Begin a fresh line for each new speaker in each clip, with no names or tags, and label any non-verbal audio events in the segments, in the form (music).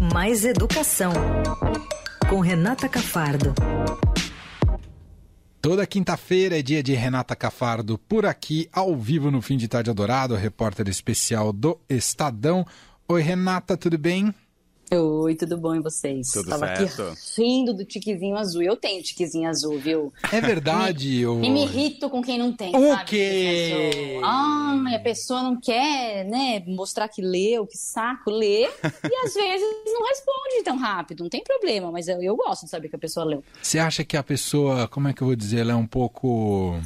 Mais Educação, com Renata Cafardo.
Toda quinta-feira é dia de Renata Cafardo por aqui, ao vivo no Fim de Tarde Adorado, repórter especial do Estadão. Oi, Renata, tudo bem?
Oi, tudo bom e vocês?
Tudo
Tava
certo.
aqui rindo do tiquezinho azul. Eu tenho tiquezinho azul, viu?
É verdade. o...
E me irrito com quem não tem,
O
sabe?
quê?
Ai, a pessoa não quer, né, mostrar que leu, que saco, lê. e às (laughs) vezes não responde tão rápido. Não tem problema, mas eu, eu gosto de saber que a pessoa leu.
Você acha que a pessoa, como é que eu vou dizer, ela é um pouco.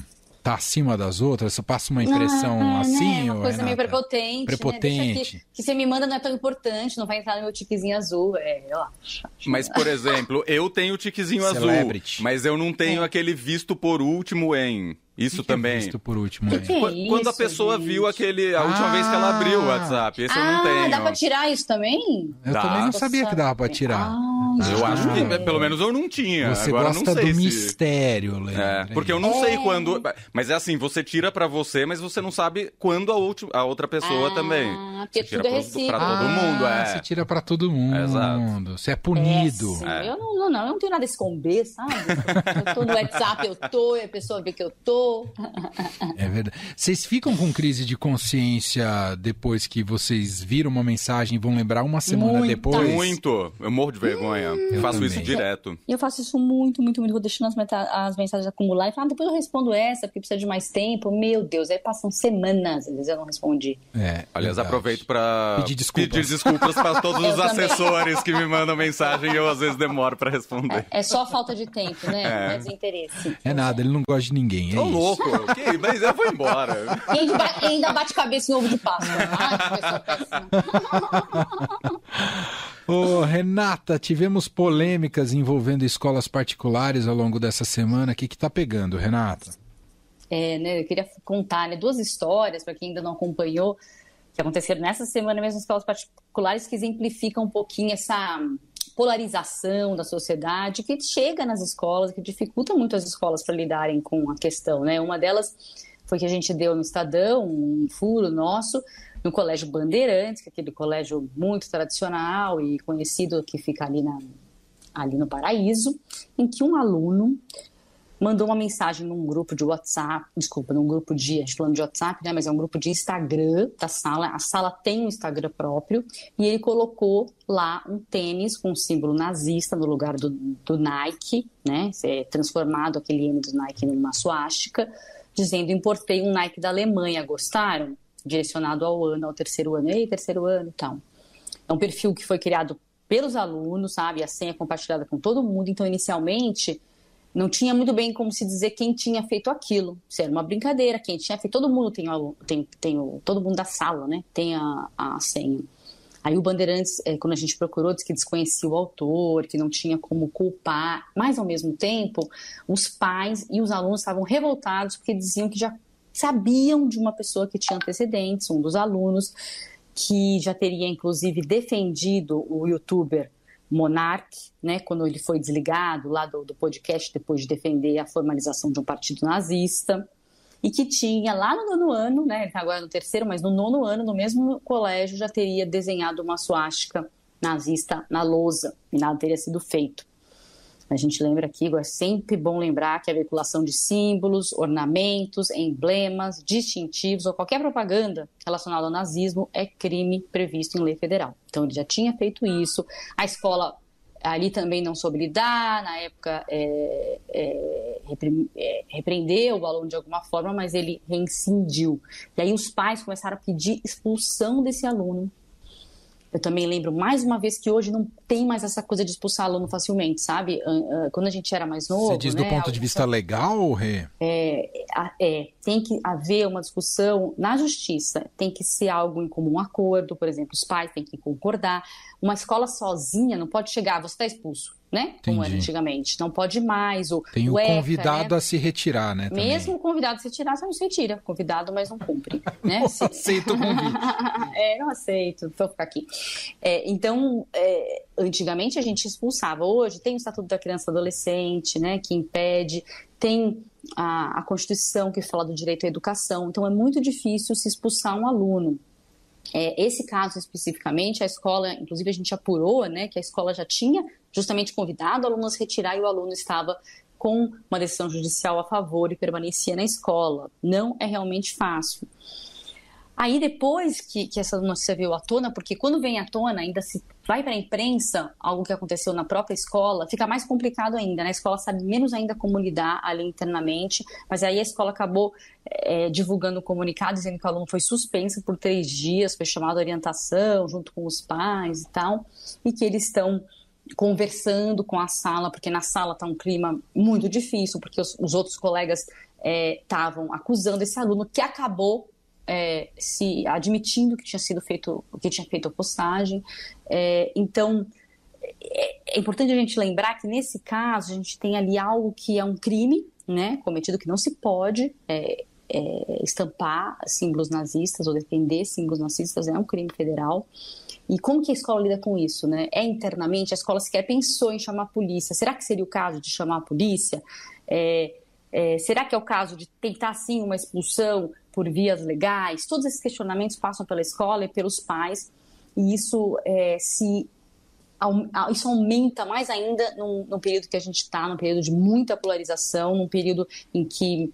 Tá acima das outras? Você passa uma impressão
Ah,
assim?
né?
ô,
Uma coisa meio prepotente. Né?
Prepotente.
Deixa que, que você me manda não é tão importante, não vai entrar no meu tiquezinho azul. É, eu acho. acho
Mas, por exemplo, eu tenho o tiquezinho
Celebrity.
azul, mas eu não tenho aquele visto por último em. Isso
que que é
também.
visto por último.
Que que é
Qu- Quando a
isso,
pessoa
gente?
viu aquele. A última
Ah.
vez que ela abriu o WhatsApp. Esse eu não
ah,
tenho.
dá pra tirar isso também?
Eu
Dá.
também não sabia que dava pra tirar.
Ah,
Eu acho que, pelo menos eu não tinha.
Você
Agora
gosta
não sei
do
se...
mistério, Leandro.
É, porque eu não sei quando. Mas é assim, você tira pra você, mas você não sabe quando a, ulti- a outra pessoa
Ah,
também.
porque
Você tira
tudo é
pro-
recíproco.
pra todo mundo,
Ah,
é.
Você tira pra todo mundo.
Exato.
Você é punido.
É.
Eu não, não, não, eu não tenho nada a esconder, sabe? Eu tô no WhatsApp, eu tô, e a pessoa vê que eu tô.
É verdade. Vocês ficam com crise de consciência depois que vocês viram uma mensagem e vão lembrar uma semana
Muita.
depois?
Muito. Eu morro de vergonha.
Eu
Faço
também.
isso direto.
E eu faço isso muito, muito, muito. Vou deixando as, meta- as mensagens acumular e falo, ah, depois eu respondo essa, porque precisa de mais tempo. Meu Deus, aí passam semanas, às vezes eu não respondi.
É,
Aliás,
verdade.
aproveito pra
Pedir desculpas.
pedir desculpas para todos
Eu (laughs)
os
também.
assessores que me mandam mensagem e eu às vezes demoro pra responder.
É só falta de tempo, né?
É.
Não é desinteresse.
É nada, ele não gosta de ninguém. É
Tô
isso.
louco. Que? Mas eu vou embora.
E ainda ba- e ainda bate cabeça em ovo de Páscoa. Ai, que pessoa péssima. (laughs)
Ô, Renata, tivemos polêmicas envolvendo escolas particulares ao longo dessa semana. O que, que tá pegando, Renata?
É, né, eu queria contar né, duas histórias, para quem ainda não acompanhou, que aconteceram nessa semana mesmo em escolas particulares, que exemplificam um pouquinho essa polarização da sociedade que chega nas escolas, que dificulta muito as escolas para lidarem com a questão. Né? Uma delas foi que a gente deu no Estadão, um furo nosso, no Colégio Bandeirantes, que é aquele colégio muito tradicional e conhecido que fica ali, na, ali no Paraíso, em que um aluno mandou uma mensagem num grupo de WhatsApp, desculpa, num grupo de, a gente falando de WhatsApp, né, mas é um grupo de Instagram da sala, a sala tem um Instagram próprio, e ele colocou lá um tênis com um símbolo nazista no lugar do, do Nike, né, é transformado aquele N do Nike numa suástica, dizendo, importei um Nike da Alemanha, gostaram? Direcionado ao ano, ao terceiro ano, ei, terceiro ano e tal. É um perfil que foi criado pelos alunos, sabe, a senha é compartilhada com todo mundo, então inicialmente não tinha muito bem como se dizer quem tinha feito aquilo. Se era uma brincadeira, quem tinha feito. Todo mundo tem tem, tem o todo mundo da sala, né? Tem a, a senha. Aí o Bandeirantes, é, quando a gente procurou, disse que desconhecia o autor, que não tinha como culpar. Mas ao mesmo tempo, os pais e os alunos estavam revoltados porque diziam que já sabiam de uma pessoa que tinha antecedentes, um dos alunos, que já teria inclusive defendido o youtuber Monark, né, quando ele foi desligado lá do, do podcast depois de defender a formalização de um partido nazista, e que tinha lá no nono ano, né, ele está agora no terceiro, mas no nono ano, no mesmo colégio, já teria desenhado uma suástica nazista na lousa, e nada teria sido feito. A gente lembra aqui, é sempre bom lembrar que a veiculação de símbolos, ornamentos, emblemas, distintivos ou qualquer propaganda relacionada ao nazismo é crime previsto em lei federal. Então ele já tinha feito isso. A escola ali também não soube lidar, na época é, é, repre, é, repreendeu o aluno de alguma forma, mas ele reincindiu. E aí os pais começaram a pedir expulsão desse aluno eu também lembro mais uma vez que hoje não tem mais essa coisa de expulsar aluno facilmente, sabe? Quando a gente era mais novo.
Você diz do
né,
ponto de vista legal, Rê?
É, é, tem que haver uma discussão na justiça, tem que ser algo em comum acordo, por exemplo, os pais têm que concordar. Uma escola sozinha não pode chegar, você está expulso, né? Como
Entendi.
era antigamente. Não pode mais. O,
Tem o,
ECA,
convidado
né?
a se retirar, né? também.
Mesmo o convidado se tirar, você não se retira. Convidado, mas não cumpre. (laughs) Né? Se-
Aceita o convite. (laughs)
é, não aceito, vou ficar aqui. É, então, é, antigamente a gente expulsava. Hoje tem o Estatuto da Criança e Adolescente, né, que impede, tem a, a Constituição que fala do direito à educação. Então, é muito difícil se expulsar um aluno. É, esse caso especificamente, a escola, inclusive a gente apurou, né, que a escola já tinha justamente convidado alunos a retirar e o aluno estava com uma decisão judicial a favor e permanecia na escola. Não é realmente fácil. Aí depois que, que, essa notícia veio à tona, porque quando vem à tona, ainda se vai para a imprensa algo que aconteceu na própria escola, fica mais complicado ainda, né? A escola sabe menos ainda como lidar ali internamente, mas aí a escola acabou é, divulgando um comunicado dizendo que o aluno foi suspenso por três dias, foi chamado a orientação junto com os pais e tal, e que eles estão conversando com a sala, porque na sala está um clima muito difícil, porque os, os outros colegas estavam é, acusando esse aluno que acabou é, se admitindo que tinha sido feito, que tinha feito a postagem. É, então é, é, importante a gente lembrar que nesse caso a gente tem ali algo que é um crime, né, cometido que não se pode é, é, estampar símbolos nazistas ou defender símbolos nazistas é um crime federal. E como que a escola lida com isso, né? É internamente, a escola sequer pensou em chamar a polícia. Será que seria o caso de chamar a polícia? É, é, será que é o caso de tentar, sim, uma expulsão por vias legais? Todos esses questionamentos passam pela escola e pelos pais, e isso é, se isso aumenta mais ainda no, período que a gente está, num período de muita polarização, num período em que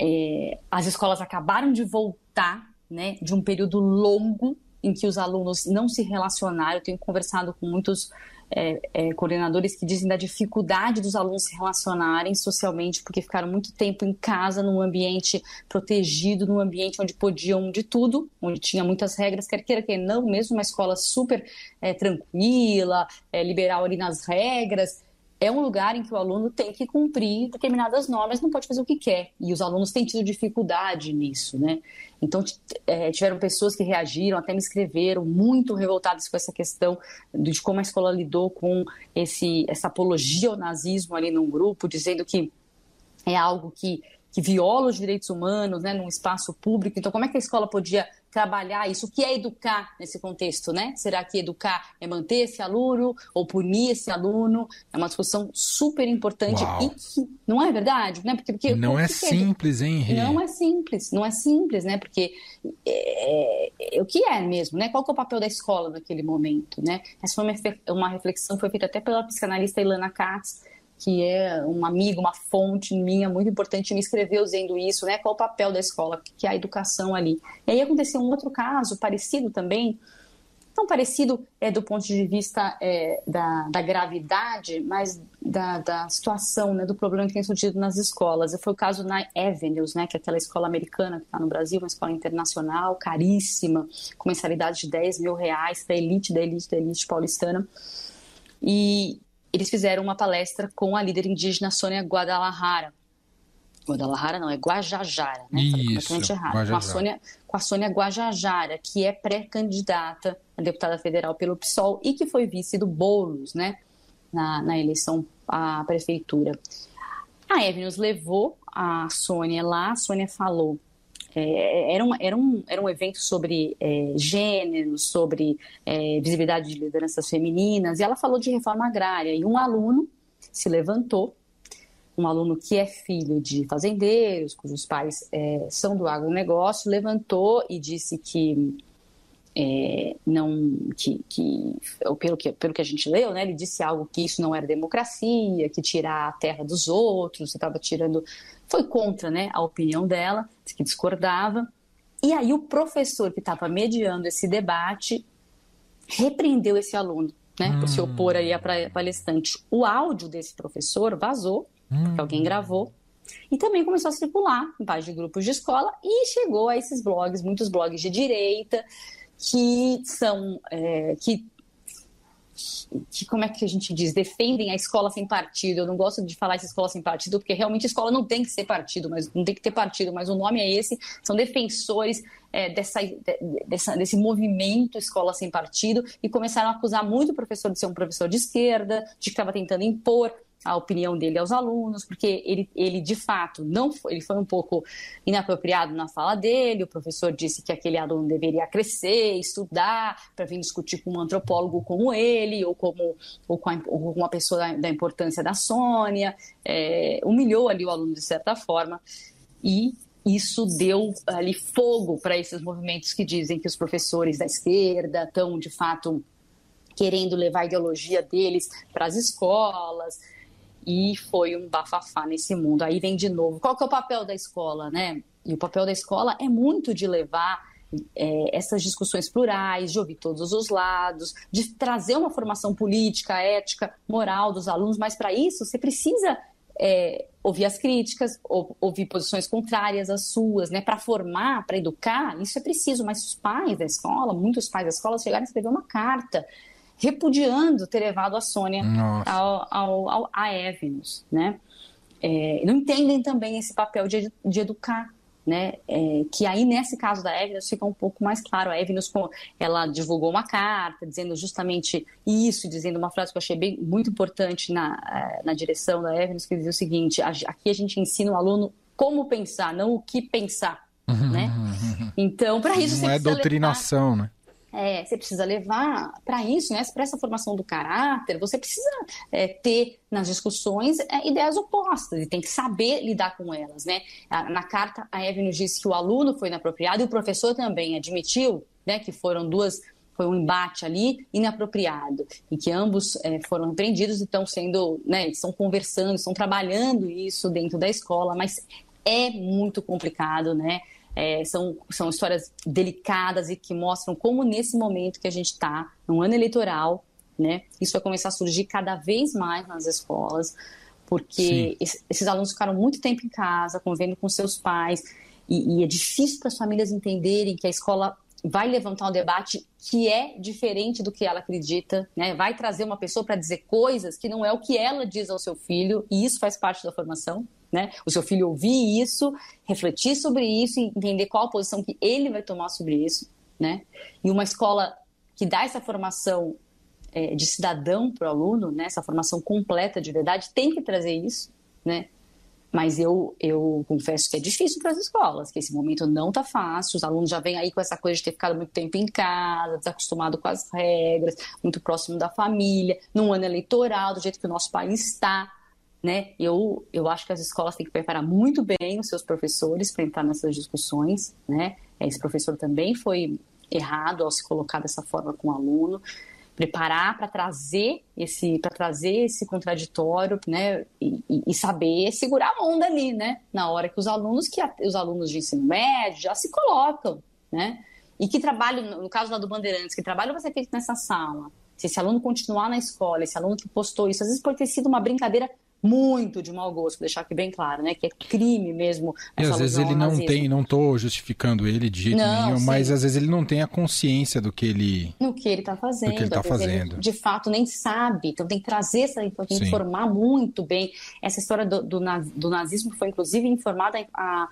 é, as escolas acabaram de voltar né, de um período longo em que os alunos não se relacionaram. Eu tenho conversado com muitos é, é, coordenadores que dizem da dificuldade dos alunos se relacionarem socialmente, porque ficaram muito tempo em casa, num ambiente protegido, num ambiente onde podiam de tudo, onde tinha muitas regras, quer queira, quer não, mesmo uma escola super é, tranquila, é, liberal ali nas regras, é um lugar em que o aluno tem que cumprir determinadas normas, não pode fazer o que quer. E os alunos têm tido dificuldade nisso, né? Então, é, tiveram pessoas que reagiram, até me escreveram, muito revoltadas com essa questão de como a escola lidou com esse, essa apologia ao nazismo ali num grupo, dizendo que é algo que, que viola os direitos humanos, né, num espaço público. Então, como é que a escola podia trabalhar isso? O que é educar nesse contexto, né? Será que educar é manter esse aluno ou punir esse aluno? É uma discussão super importante e que não é verdade, né?
Porque, porque não é simples, hein, Rê?
Não é simples, não é simples, né? Porque é, é, o que é mesmo, né? Qual que é o papel da escola naquele momento, né? Essa foi uma, uma reflexão foi feita até pela psicanalista Ilana Katz, que é um amigo, uma fonte minha muito importante, me escreveu dizendo isso, né? Qual o papel da escola, que é a educação ali. E aí aconteceu um outro caso parecido também, tão parecido é, do ponto de vista é, da, da, gravidade, mas da, da, situação, né, do problema que tem surgido nas escolas. Foi o caso na Avenues, né, que é aquela escola americana que está no Brasil, uma escola internacional, caríssima, com mensalidade de 10 mil reais para a elite da elite da elite paulistana. E, eles fizeram uma palestra com a líder indígena Sônia Guadalajara. Guadalajara não, é Guajajara, né?
Isso,
errado. Com a, Sônia, com a Sônia Guajajara, que é pré-candidata a deputada federal pelo PSOL e que foi vice do Boulos, né? Na, na eleição à prefeitura. A Eve nos levou a Sônia lá, a Sônia falou é, era, um, era, um, era um evento sobre é, gênero, sobre é, visibilidade de lideranças femininas, e ela falou de reforma agrária. E um aluno se levantou, um aluno que é filho de fazendeiros, cujos pais é, são do agronegócio, levantou e disse que é, não que, que pelo que pelo que a gente leu, né, ele disse algo que isso não era democracia, que tirar a terra dos outros, estava tirando, foi contra, né, a opinião dela, que discordava. E aí o professor que estava mediando esse debate repreendeu esse aluno, né, por se opor aí à palestrante. O áudio desse professor vazou, hum. porque alguém gravou. E também começou a circular em páginas de grupos de escola e chegou a esses blogs, muitos blogs de direita, que são é, que, que, como é que a gente diz, defendem a escola sem partido. Eu não gosto de falar essa escola sem partido, porque realmente a escola não tem que ser partido, mas não tem que ter partido, mas o nome é esse. São defensores é, dessa, dessa, desse movimento escola sem partido e começaram a acusar muito o professor de ser um professor de esquerda, de que estava tentando impor a opinião dele aos alunos, porque ele, ele de fato não foi, ele foi um pouco inapropriado na fala dele. O professor disse que aquele aluno deveria crescer, estudar, para vir discutir com um antropólogo como ele, ou, como, ou, com, a, ou com uma pessoa da, da importância da Sônia. É, humilhou ali o aluno de certa forma. E isso deu ali fogo para esses movimentos que dizem que os professores da esquerda estão, de fato, querendo levar a ideologia deles para as escolas. E foi um bafafá nesse mundo. Aí vem de novo. Qual que é o papel da escola, né? E o papel da escola é muito de levar é, essas discussões plurais, de ouvir todos os lados, de trazer uma formação política, ética, moral dos alunos, mas para isso você precisa é, ouvir as críticas, ou, ouvir posições contrárias às suas, né? Para formar, para educar, isso é preciso. Mas os pais da escola, muitos pais da escola, chegaram a escrever uma carta repudiando ter levado a Sônia ao, ao, ao, a Evenus, né? É, não entendem também esse papel de, de educar, né? É, que aí nesse caso da Evenus fica um pouco mais claro. A Evenus ela divulgou uma carta dizendo justamente isso, dizendo uma frase que eu achei bem, muito importante na, é, na direção da Evenus, que dizia o seguinte: aqui a gente ensina o aluno como pensar, não o que pensar, uhum, né? (laughs) Então, para isso
não é doutrinação, levar... né?
É, você precisa levar para isso, né? Para essa formação do caráter, você precisa é, ter nas discussões é, ideias opostas e tem que saber lidar com elas, né? Na carta, a Eve nos disse que o aluno foi inapropriado e o professor também admitiu, né? Que foram duas foi um embate ali inapropriado e que ambos é, foram repreendidos e estão sendo, né, estão conversando, estão trabalhando isso dentro da escola, mas é muito complicado, né? É, são, são histórias delicadas e que mostram como nesse momento que a gente está, num ano eleitoral, né, isso vai começar a surgir cada vez mais nas escolas, porque esses alunos ficaram muito tempo em casa, convivendo com seus pais, e, e é difícil para as famílias entenderem que a escola vai levantar um debate que é diferente do que ela acredita, né? vai trazer uma pessoa para dizer coisas que não é o que ela diz ao seu filho, e isso faz parte da formação né? O seu filho ouvir isso, refletir sobre isso e entender qual a posição que ele vai tomar sobre isso, né? E uma escola que dá essa formação é, de cidadão para o aluno, né? Essa formação completa de verdade tem que trazer isso, né? Mas eu, eu confesso que é difícil para as escolas, que esse momento não está fácil. Os alunos já vêm aí com essa coisa de ter ficado muito tempo em casa, desacostumado com as regras, muito próximo da família, num ano eleitoral, do jeito que o nosso país está né? Eu, eu acho que as escolas têm que preparar muito bem os seus professores para entrar nessas discussões, né? Esse professor também foi errado ao se colocar dessa forma com o aluno, preparar para trazer esse para trazer esse contraditório, né? E, e, saber segurar a onda ali, né? Na hora que os alunos que os alunos de ensino médio já se colocam, né? E que trabalho, no caso lá do Bandeirantes, que trabalho vai ser feito nessa sala? Se esse aluno continuar na escola, esse aluno que postou isso, às vezes pode ter sido uma brincadeira muito de mau gosto, deixar aqui bem claro, né? Que é crime mesmo.
E às vezes ele não tem, não estou justificando ele de jeito não, nenhum, sim. mas às vezes ele não tem a consciência do que ele.
No que ele está fazendo.
Do que ele está fazendo.
Ele, de fato, nem sabe. Então tem que trazer essa tem que informar muito bem. Essa história do, do, do nazismo foi, inclusive, informada a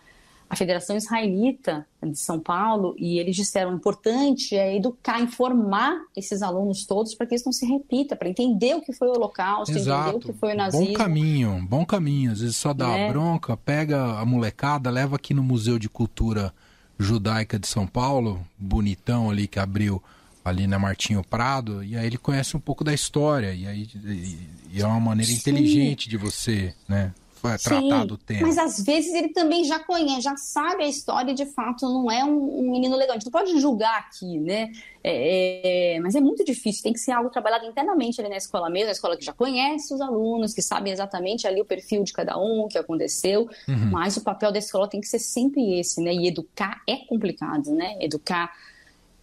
a Federação Israelita de São Paulo e eles disseram importante é educar, informar esses alunos todos para que isso não se repita, para entender o que foi o Holocausto, Exato. entender o que foi o nazismo.
Bom caminho, bom caminho. Às vezes só dá é. bronca, pega a molecada, leva aqui no Museu de Cultura Judaica de São Paulo, bonitão ali que abriu ali na Martinho Prado, e aí ele conhece um pouco da história, e aí e é uma maneira Sim. inteligente de você, né, é tratado o tema.
Mas às vezes ele também já conhece, já sabe a história e de fato não é um, um menino legal. A gente não pode julgar aqui, né? É, é, mas é muito difícil, tem que ser algo trabalhado internamente ali na escola mesmo, a escola que já conhece os alunos, que sabem exatamente ali o perfil de cada um, o que aconteceu. Uhum. Mas o papel da escola tem que ser sempre esse, né? E educar é complicado, né? Educar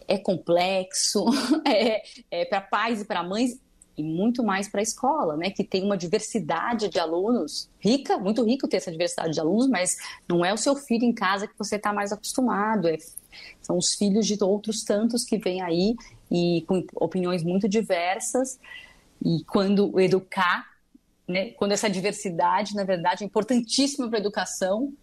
é complexo, (laughs) é, é para pais e para mães e muito mais para a escola, né, que tem uma diversidade de alunos rica, muito rico ter essa diversidade de alunos, mas não é o seu filho em casa que você está mais acostumado, é, são os filhos de outros tantos que vêm aí e com opiniões muito diversas e quando educar, né, quando essa diversidade, na verdade, é importantíssima para a educação,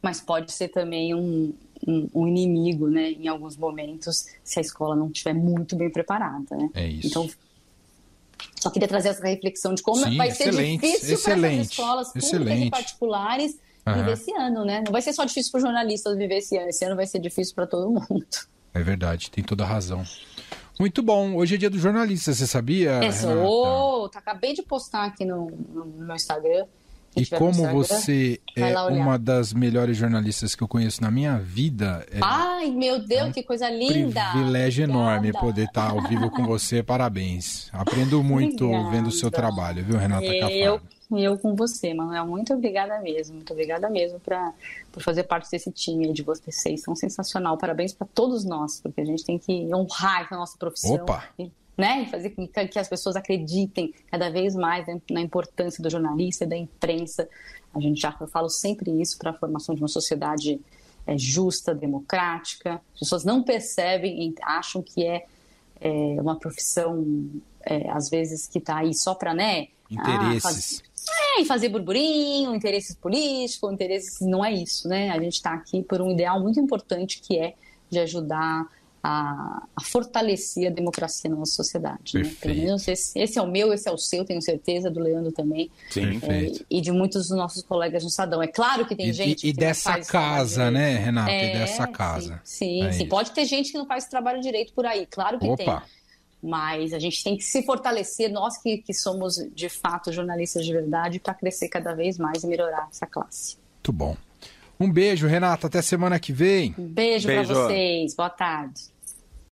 mas pode ser também um, um, um, inimigo, né, em alguns momentos, se a escola não estiver muito bem preparada, né?
É isso.
Então só queria trazer essa reflexão de como Sim, vai ser difícil para essas escolas públicas excelente. e particulares uhum. viver esse ano, né? Não vai ser só difícil para os jornalistas viver esse ano, esse ano vai ser difícil para todo mundo.
É verdade, tem toda a razão. Muito bom. Hoje é dia do jornalista, você sabia?
É, sou. Tá, acabei de postar aqui no, no meu Instagram
E como você é uma das melhores jornalistas que eu conheço na minha vida. É
Ai, meu Deus, um que coisa linda!
Privilégio enorme poder estar ao vivo com você. Parabéns. Aprendo muito obrigada. vendo o seu trabalho, viu, Renata
eu, Eu com você, Manuel. Muito obrigada mesmo. Muito obrigada mesmo pra, por fazer parte desse time de vocês. São sensacional. Parabéns para todos nós, porque a gente tem que honrar a nossa profissão.
Opa!
Né? E fazer com que as pessoas acreditem cada vez mais na importância do jornalista e da imprensa. A gente já eu falo sempre isso para a formação de uma sociedade é, justa, democrática. As pessoas não percebem, acham que é, é uma profissão, é, às vezes, que está aí só para, né?
Interesses. Ah, faz...
É, e fazer burburinho, interesses políticos, interesses. Não é isso, né? A gente está aqui por um ideal muito importante que é de ajudar a, a, fortalecer a democracia na nossa sociedade. Né? Pelo menos esse, esse, é o meu, esse é o seu, tenho certeza, do Leandro também.
Sim,
é, e de muitos dos nossos colegas no Sadão. É claro que tem
e,
gente.
E,
que
dessa casa, né, Renata? É, e dessa casa.
Sim, sim. É sim. Pode ter gente que não faz trabalho direito por aí, claro que Opa. tem. Mas a gente tem que se fortalecer, nós que, que somos de fato jornalistas de verdade, para crescer cada vez mais e melhorar essa classe.
Muito bom. Um beijo, Renata. Até semana que vem.
Um beijo, beijo. para vocês. Boa tarde.